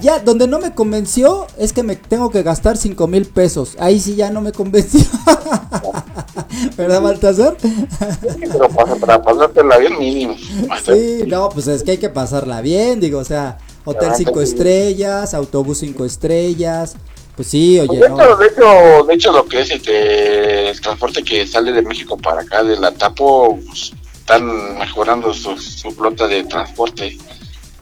Ya, donde no me convenció es que me tengo que gastar 5 mil pesos. Ahí sí ya no me convenció. *laughs* ¿Verdad, Baltasar? Pero para, para pasártela bien mínimo. Sí, no, pues es que hay que pasarla bien, digo, o sea, hotel Ah, 5 pues sí. estrellas, autobús 5 estrellas. Pues sí, oye, no. hecho, de, hecho, de hecho, lo que es este, el transporte que sale de México para acá, de la Tapo, pues, están mejorando su, su flota de transporte.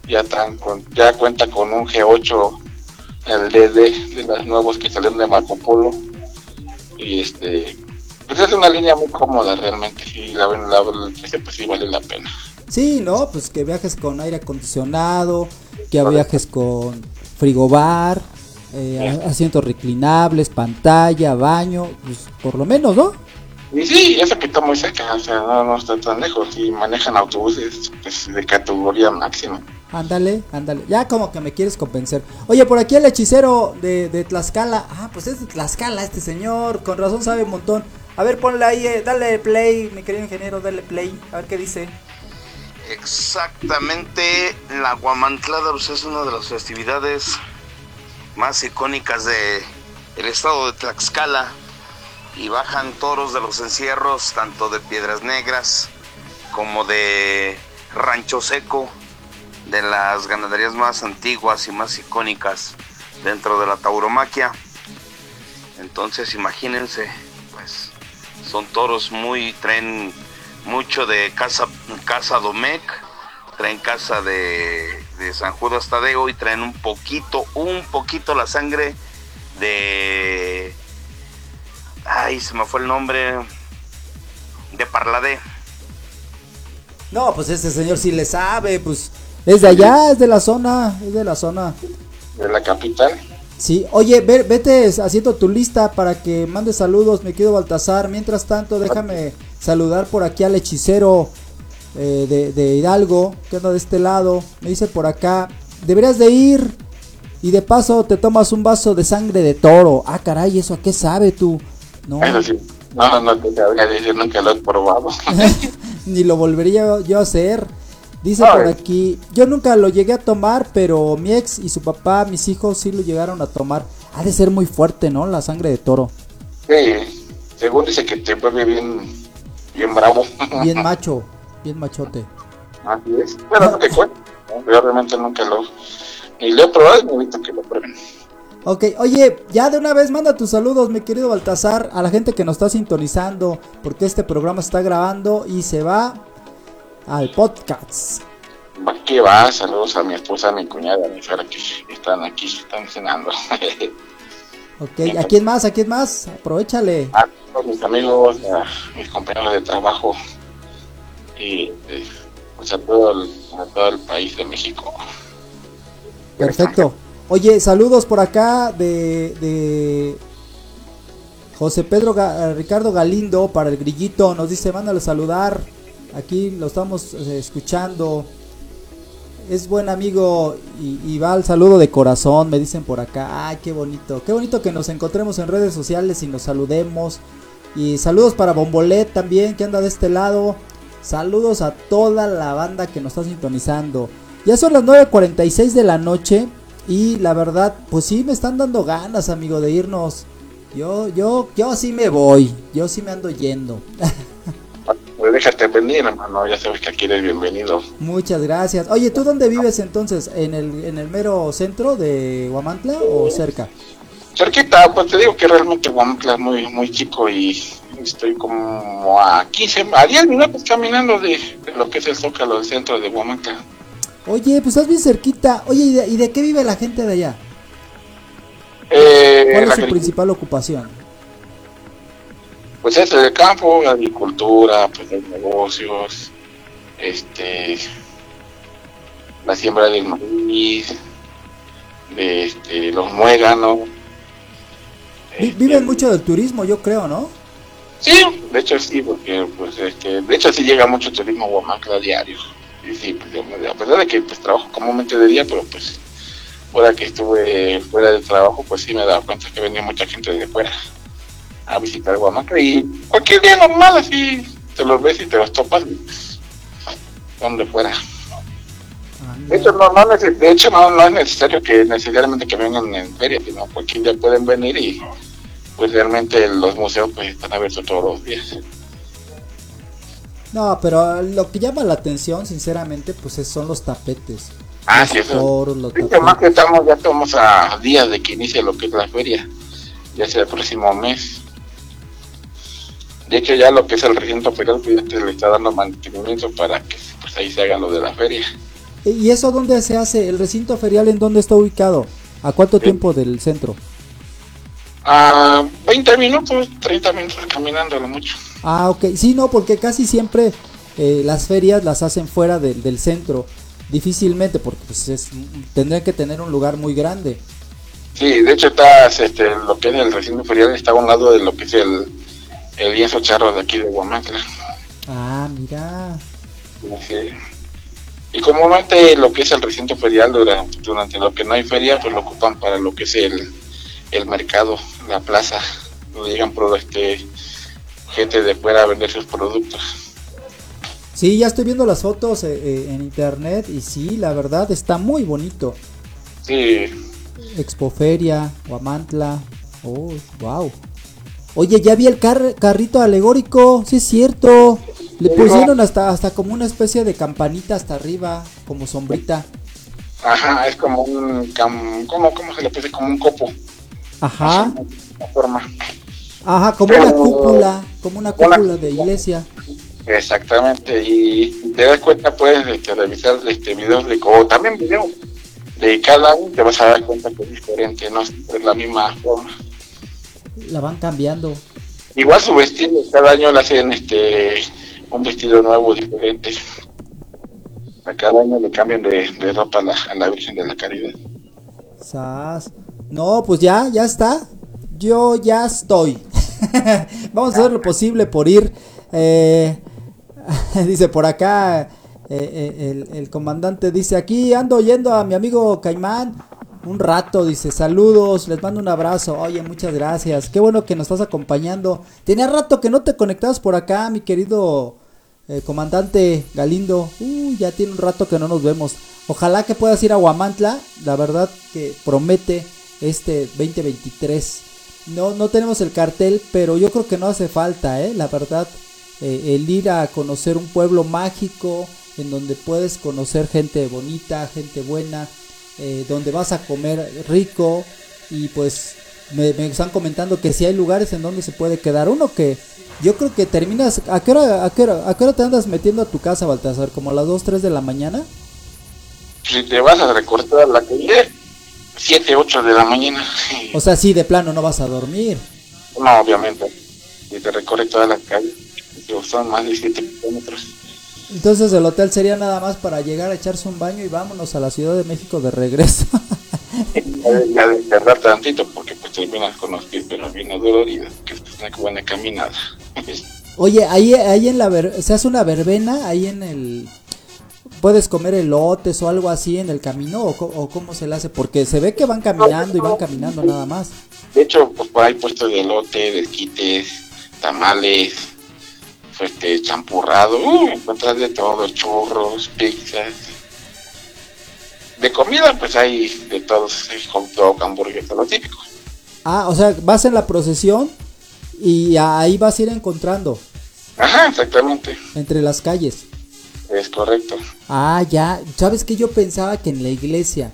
Ya, con, ya cuenta con un G8, el DD, de los nuevos que salieron de Marco Polo. Y este, pues es una línea muy cómoda realmente. Y la, la, precio, pues sí vale la pena. Sí, no, pues que viajes con aire acondicionado, que viajes con frigobar, eh, asientos reclinables, pantalla, baño, pues por lo menos, ¿no? Y sí, eso que está muy cerca, o sea, no, no está tan lejos. Y manejan autobuses pues, de categoría máxima. Ándale, ándale. Ya como que me quieres convencer. Oye, por aquí el hechicero de, de Tlaxcala. Ah, pues es de Tlaxcala este señor. Con razón sabe un montón. A ver, ponle ahí, eh, dale play, mi querido ingeniero, dale play. A ver qué dice. Exactamente, la Guamantlada pues, es una de las festividades más icónicas de el estado de Tlaxcala y bajan toros de los encierros tanto de Piedras Negras como de Rancho Seco, de las ganaderías más antiguas y más icónicas dentro de la tauromaquia. Entonces imagínense, pues son toros muy, traen mucho de Casa, casa Domecq, traen Casa de, de San Judas Tadeo y traen un poquito, un poquito la sangre de... Ay, se me fue el nombre. De Parladé. No, pues ese señor sí le sabe, pues es de allá, es de la zona, es de la zona. de la capital. Sí, oye, ve- vete haciendo tu lista para que mande saludos, me quedo Baltasar. Mientras tanto, déjame saludar por aquí al hechicero eh, de, de Hidalgo, que anda de este lado. Me dice por acá, deberías de ir y de paso te tomas un vaso de sangre de toro. Ah, caray, ¿eso a qué sabe tú? No, Eso sí. No, no te sabría decir, nunca lo he probado. *laughs* ni lo volvería yo a hacer. Dice por aquí, yo nunca lo llegué a tomar, pero mi ex y su papá, mis hijos sí lo llegaron a tomar. Ha de ser muy fuerte, ¿no? La sangre de toro. sí, según dice que te vuelve bien, bien bravo. Bien *laughs* macho, bien machote. Así es. Bueno, no te cuento. Yo realmente nunca lo... Ni lo he probado y invito a que lo prueben. Ok, oye, ya de una vez manda tus saludos, mi querido Baltasar, a la gente que nos está sintonizando, porque este programa se está grabando y se va al podcast. Que va, saludos a mi esposa, a mi cuñada, a mi suegra que están aquí, están cenando. *laughs* Ok, ¿a quién más? ¿A quién más? Aprovechale. a todos mis amigos, a mis compañeros de trabajo y eh, pues a todo, el, a todo el país de México. Perfecto. Oye, saludos por acá de, de José Pedro eh, Ricardo Galindo para el grillito. Nos dice, mándale saludar. Aquí lo estamos eh, escuchando. Es buen amigo y, y va al saludo de corazón, me dicen por acá. Ay, qué bonito. Qué bonito que nos encontremos en redes sociales y nos saludemos. Y saludos para Bombolet también, que anda de este lado. Saludos a toda la banda que nos está sintonizando. Ya son las 9.46 de la noche. Y la verdad, pues sí me están dando ganas, amigo, de irnos. Yo, yo, yo sí me voy. Yo sí me ando yendo. *laughs* Pues déjate venir, hermano, ya sabes que aquí eres bienvenido. Muchas gracias. Oye, ¿tú dónde vives entonces? ¿En el, en el mero centro de Huamantla o cerca? Cerquita, pues te digo que realmente Guamantla es muy, muy chico y estoy como a 15, a 10 minutos caminando de, de lo que es el Zócalo del centro de Guamantla. Oye, pues estás bien cerquita. Oye, ¿y de, y de qué vive la gente de allá? Eh, ¿Cuál es su principal ocupación? Pues es el campo, la agricultura, pues los negocios, este, la siembra del maíz, de este, los muéganos. Este, Viven mucho del turismo, yo creo, ¿no? Sí, de hecho sí, porque pues este, de hecho sí llega mucho turismo a Huamantla diario. Y sí, pues, a pesar de que pues trabajo comúnmente de día, pero pues fuera que estuve fuera del trabajo, pues sí me he dado cuenta que venía mucha gente de fuera a visitar Huamantla y cualquier día normal así te los ves y te los topas pues, son de fuera. De hecho, no, no, de hecho no, no es necesario que necesariamente que vengan en feria, sino cualquier día pueden venir y pues realmente los museos pues están abiertos todos los días. No, pero lo que llama la atención, sinceramente, pues es- son los tapetes. Ah, los sí, eso. toros, los Sí, además que estamos, ya estamos a días de que inicie lo que es la feria, ya sea el próximo mes. De hecho, ya lo que es el recinto ferial, pues ya se le está dando mantenimiento para que pues ahí se haga lo de la feria. ¿Y eso dónde se hace? ¿El recinto ferial en dónde está ubicado? ¿A cuánto Sí. tiempo del centro? A 20 minutos, 30 minutos caminando lo mucho. Ah, ok. Sí, no, porque casi siempre eh, las ferias las hacen fuera del, del centro. Difícilmente, porque pues es, tendrían que tener un lugar muy grande. Sí, de hecho está este, lo que es el recinto ferial, está a un lado de lo que es el, el lienzo charro de aquí de Huamantla. Ah, mira. Sí. Y comúnmente lo que es el recinto ferial durante, durante lo que no hay feria, pues lo ocupan para lo que es el, el mercado, la plaza, donde llegan pro- este, gente de fuera a vender sus productos. Sí, ya estoy viendo las fotos eh, eh, en internet y sí, la verdad está muy bonito. Sí, Expoferia, Guamantla. Oh, wow. Oye, ya vi el car- carrito alegórico, sí es cierto. Le pusieron hasta, hasta como una especie de campanita hasta arriba, como sombrita. ajá, es como un, cam- ¿cómo, ¿cómo se le puede? Como un copo. Ajá, Una forma. ajá, como una cúpula, como una Una- cúpula de iglesia. Exactamente, y te das cuenta, puedes este, revisar este, videos de, o también videos de cada año, te vas a dar cuenta que es diferente, no es la misma forma. La van cambiando. Igual su vestido, cada año le hacen este, un vestido nuevo, diferente. A cada año le cambian de, de ropa a la, a la Virgen de la Caridad. Sas. No, pues ya, ya está. Yo ya estoy. *laughs* *laughs* Vamos a hacer lo posible por ir. eh, *laughs* dice por acá eh, eh, el, comandante dice aquí ando oyendo a mi amigo Caimán un rato dice saludos les mando un abrazo oye muchas gracias. Qué bueno que nos estás acompañando. Tenía rato que no te conectabas por acá mi querido comandante Galindo. Uh, ya tiene un rato que no nos vemos. Ojalá que puedas ir a Huamantla. La verdad que promete este 2023 no no tenemos el cartel pero yo creo que no hace falta eh la verdad eh, el ir a conocer un pueblo mágico en donde puedes conocer gente bonita, gente buena, eh, donde vas a comer rico y pues me, me están comentando que si hay lugares en donde se puede quedar. Uno que yo creo que terminas ¿a qué hora, a qué hora, a qué hora te andas metiendo a tu casa Baltasar? como a las 2, 3 de la mañana Si te vas a recortar la calle, 7, 8 de la mañana. o sea sí de plano no vas a dormir No, obviamente. Si te recorre toda la calle, son más de 7 kilómetros. entonces el hotel sería nada más para llegar a echarse un baño y vámonos a la Ciudad de México de regreso *laughs* Ya de tardar tantito porque pues terminas con los pies pero bien doloridos, que es una buena caminada. *laughs* Oye, ahí, ahí en la ver- se hace una verbena, ahí en el... ¿Puedes comer elotes o algo así en el camino o, cómo se le hace? Porque se ve que van caminando y van caminando nada más. De hecho, pues por ahí puestos de elote, de esquites, tamales, pues, este, champurrado, uh, encuentras de todo, churros, pizzas. De comida, pues hay de todos, hot dog, hamburguesa, lo típico. Ah, o sea, vas en la procesión y ahí vas a ir encontrando Ajá, exactamente, entre las calles. Es correcto. Ah, ya. ¿Sabes que Yo pensaba que en la iglesia,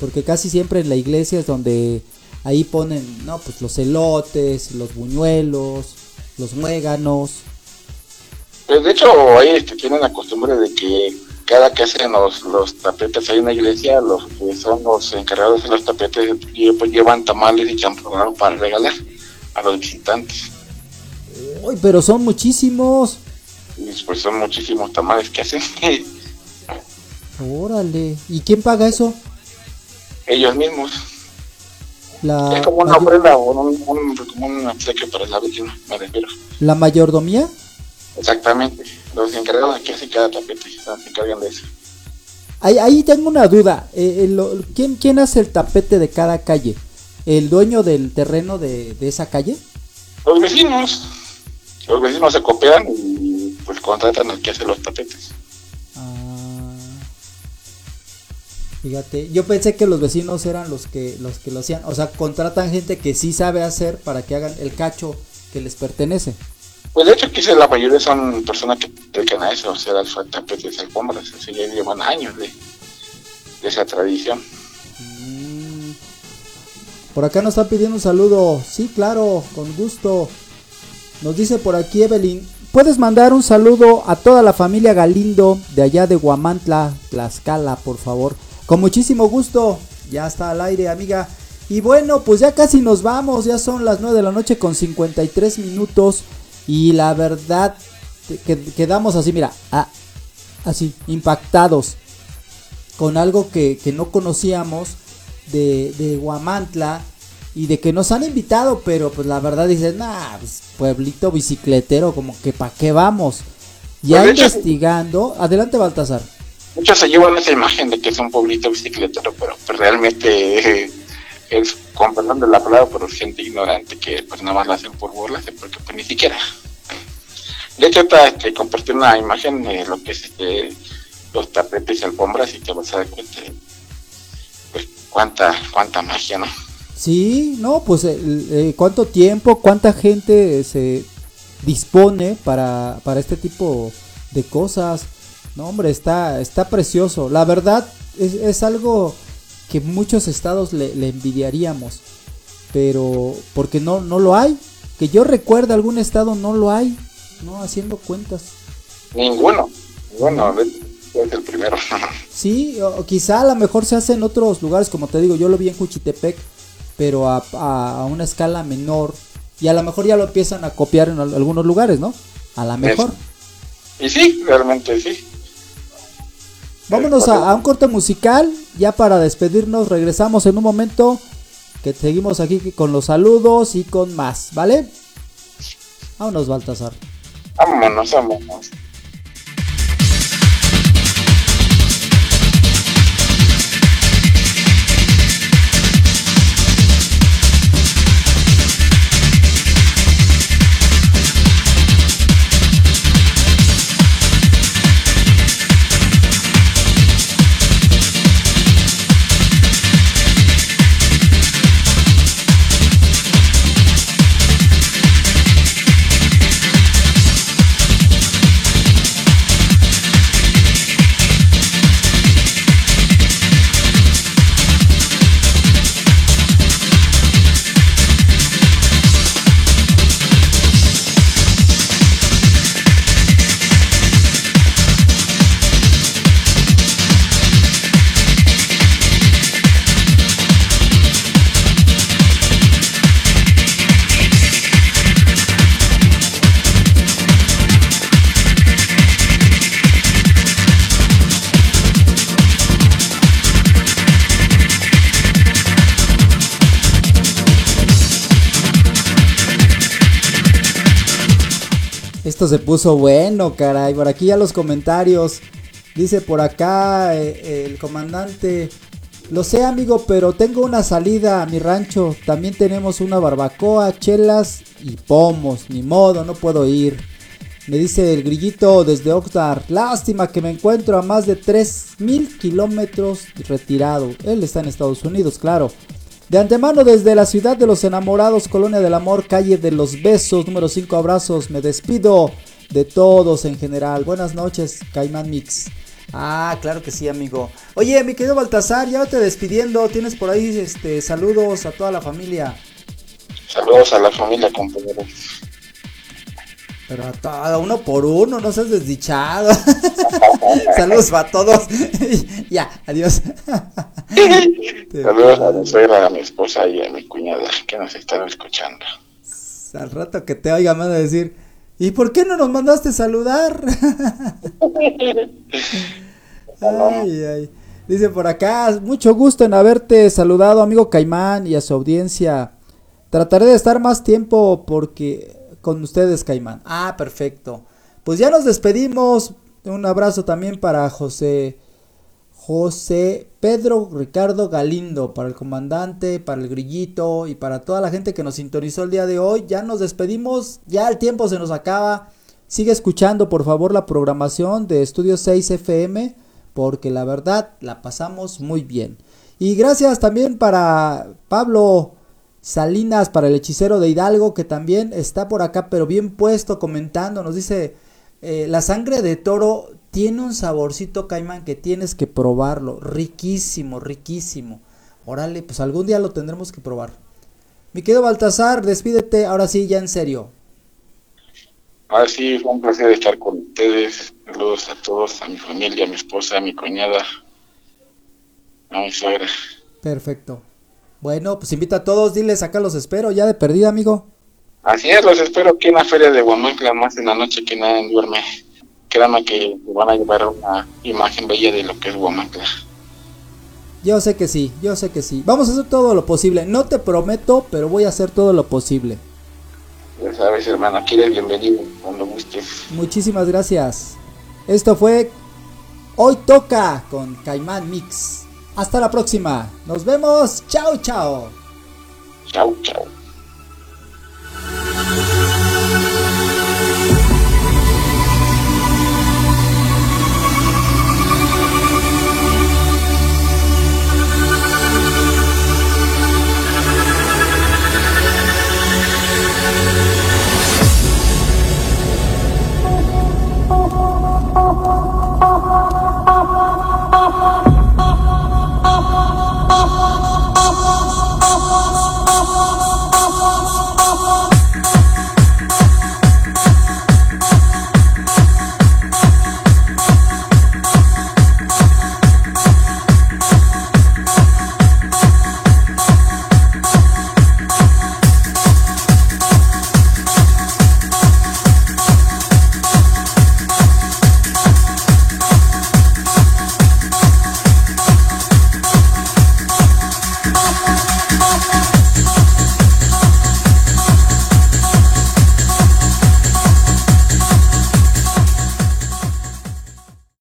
porque casi siempre en la iglesia es donde ahí ponen, no, pues los elotes, los buñuelos, los muéganos. Pues de hecho, ahí este, tienen la costumbre de que cada que hacen los, los tapetes ahí en la iglesia, los que son los encargados de los tapetes, y, pues, llevan tamales y champurrado para regalar a los visitantes. Uy, pero son muchísimos. Y pues son muchísimos tamales que hacen *laughs* Órale. ¿Y quién paga eso? ellos mismos. La, es como una ofrenda o un, un, como un obsequio para la Virgen, me refiero. la mayordomía. Exactamente. Los encargados de que hacen cada tapete se encargan de eso. Ahí, ahí tengo una duda. Eh, eh, ¿quién, ¿Quién hace el tapete de cada calle? ¿El dueño del terreno de, de esa calle? Los vecinos, los vecinos se cooperan y pues contratan al que hace los tapetes. Ah, fíjate, yo pensé que los vecinos eran los que los que lo hacían, o sea, contratan gente que sí sabe hacer para que hagan el cacho que les pertenece. Pues de hecho aquí la mayoría son personas que dedican a eso, o sea, los tapetes, alfombras, así ya llevan años de, de esa tradición. Mm. Por acá nos están pidiendo un saludo. Sí, claro, con gusto. Nos dice por aquí Evelyn. ¿Puedes mandar un saludo a toda la familia Galindo de allá de Guamantla, Tlaxcala, por favor? Con muchísimo gusto. Ya está al aire, amiga. Y bueno, pues ya casi nos vamos. Ya son las 9 de la noche con 53 minutos. Y la verdad, que quedamos así, mira, así, impactados con algo que, que no conocíamos de, de Guamantla y de que nos han invitado, pero pues la verdad dices, nah, pues, pueblito bicicletero, como que pa' qué vamos. Ya Pues, hecho- investigando, adelante Baltasar. Muchos se llevan esa imagen de que es un pueblito bicicletero, pero pues, realmente eh, *laughs* es, con perdón de la palabra, pero gente ignorante que pues nada más la hacen por burlas, porque pues ni siquiera. De hecho, ahorita, este, compartí una imagen de lo que es este, los tapetes y alfombras y te vas a dar cuenta de pues, cuánta, cuánta magia, ¿no? Sí, no, pues el- eh, cuánto tiempo, cuánta gente se dispone para, para este tipo de cosas. No, hombre, está, está precioso. La verdad es, es algo que muchos estados le, le envidiaríamos. Pero porque no, no lo hay. Que yo recuerde algún estado no lo hay. No, haciendo cuentas. Ninguno. Ninguno. Es el primero. *laughs* Sí, o, quizá a lo mejor se hace en otros lugares, como te digo, yo lo vi en Juchitepec, pero a, a- a una escala menor. Y a lo mejor ya lo empiezan a copiar en al- algunos lugares, ¿no? A lo mejor. y sí, realmente sí. Vámonos a, a un corte musical, ya para despedirnos, regresamos en un momento, que seguimos aquí con los saludos y con más, ¿vale? Vámonos, Baltasar. Vámonos, vámonos. Esto se puso bueno, caray. Por aquí ya los comentarios. Dice por acá eh, el comandante. Lo sé, amigo, pero tengo una salida a mi rancho. También tenemos una barbacoa, chelas y pomos. Ni modo, no puedo ir. Me dice el grillito desde Oxnard. Lástima que me encuentro a más de 3.000 kilómetros retirado. Él está en Estados Unidos, claro. De antemano desde la ciudad de los enamorados, Colonia del Amor, calle de los besos, número 5 abrazos. Me despido de todos en general. Buenas noches, Caimán Mix. Ah, claro que sí, amigo. Oye, mi querido Baltasar, ya te despidiendo. Tienes por ahí este saludos a toda la familia. Saludos a la familia, compañeros. Pero a todo, uno por uno, no seas desdichado. *laughs* Saludos para todos. *laughs* ya, adiós. *laughs* Saludos a mi suegra, a mi esposa y a mi cuñada que nos están escuchando. Al rato que te oiga me van a decir, ¿y por qué no nos mandaste saludar? ay, ay. Dice por acá, mucho gusto en haberte saludado, amigo Caimán, y a su audiencia. Trataré de estar más tiempo porque con ustedes, Caimán. Ah, perfecto. Pues ya nos despedimos. Un abrazo también para José José Pedro Ricardo Galindo, para el comandante, para el grillito y para toda la gente que nos sintonizó el día de hoy. Ya nos despedimos, ya el tiempo se nos acaba. Sigue escuchando por favor la programación de Estudio 6 FM porque la verdad la pasamos muy bien. Y gracias también para Pablo Salinas, para el hechicero de Hidalgo que también está por acá pero bien puesto comentando. Nos dice, eh, la sangre de toro tiene un saborcito caimán que tienes que probarlo. Riquísimo, riquísimo. Órale, pues algún día lo tendremos que probar. Mi querido Baltasar, despídete ahora sí, ya en serio. Ahora sí, fue un placer estar con ustedes. Saludos a todos, a mi familia, a mi esposa, a mi cuñada, a mi suegra. Perfecto. Bueno, pues invita a todos, diles acá los espero, ya de perdida, amigo. Así es, los espero aquí en la feria de Guamantla, más en la noche que nadie duerme. Créanme que van a llevar una imagen bella de lo que es Guamantla. Yo sé que sí, yo sé que sí. Vamos a hacer todo lo posible. No te prometo, pero voy a hacer todo lo posible. Ya sabes, hermano, aquí eres bienvenido cuando gustes. Muchísimas gracias. Esto fue Hoy Toca con Caimán Mix. Hasta la próxima. Nos vemos. Chao, chao. Chao, chao.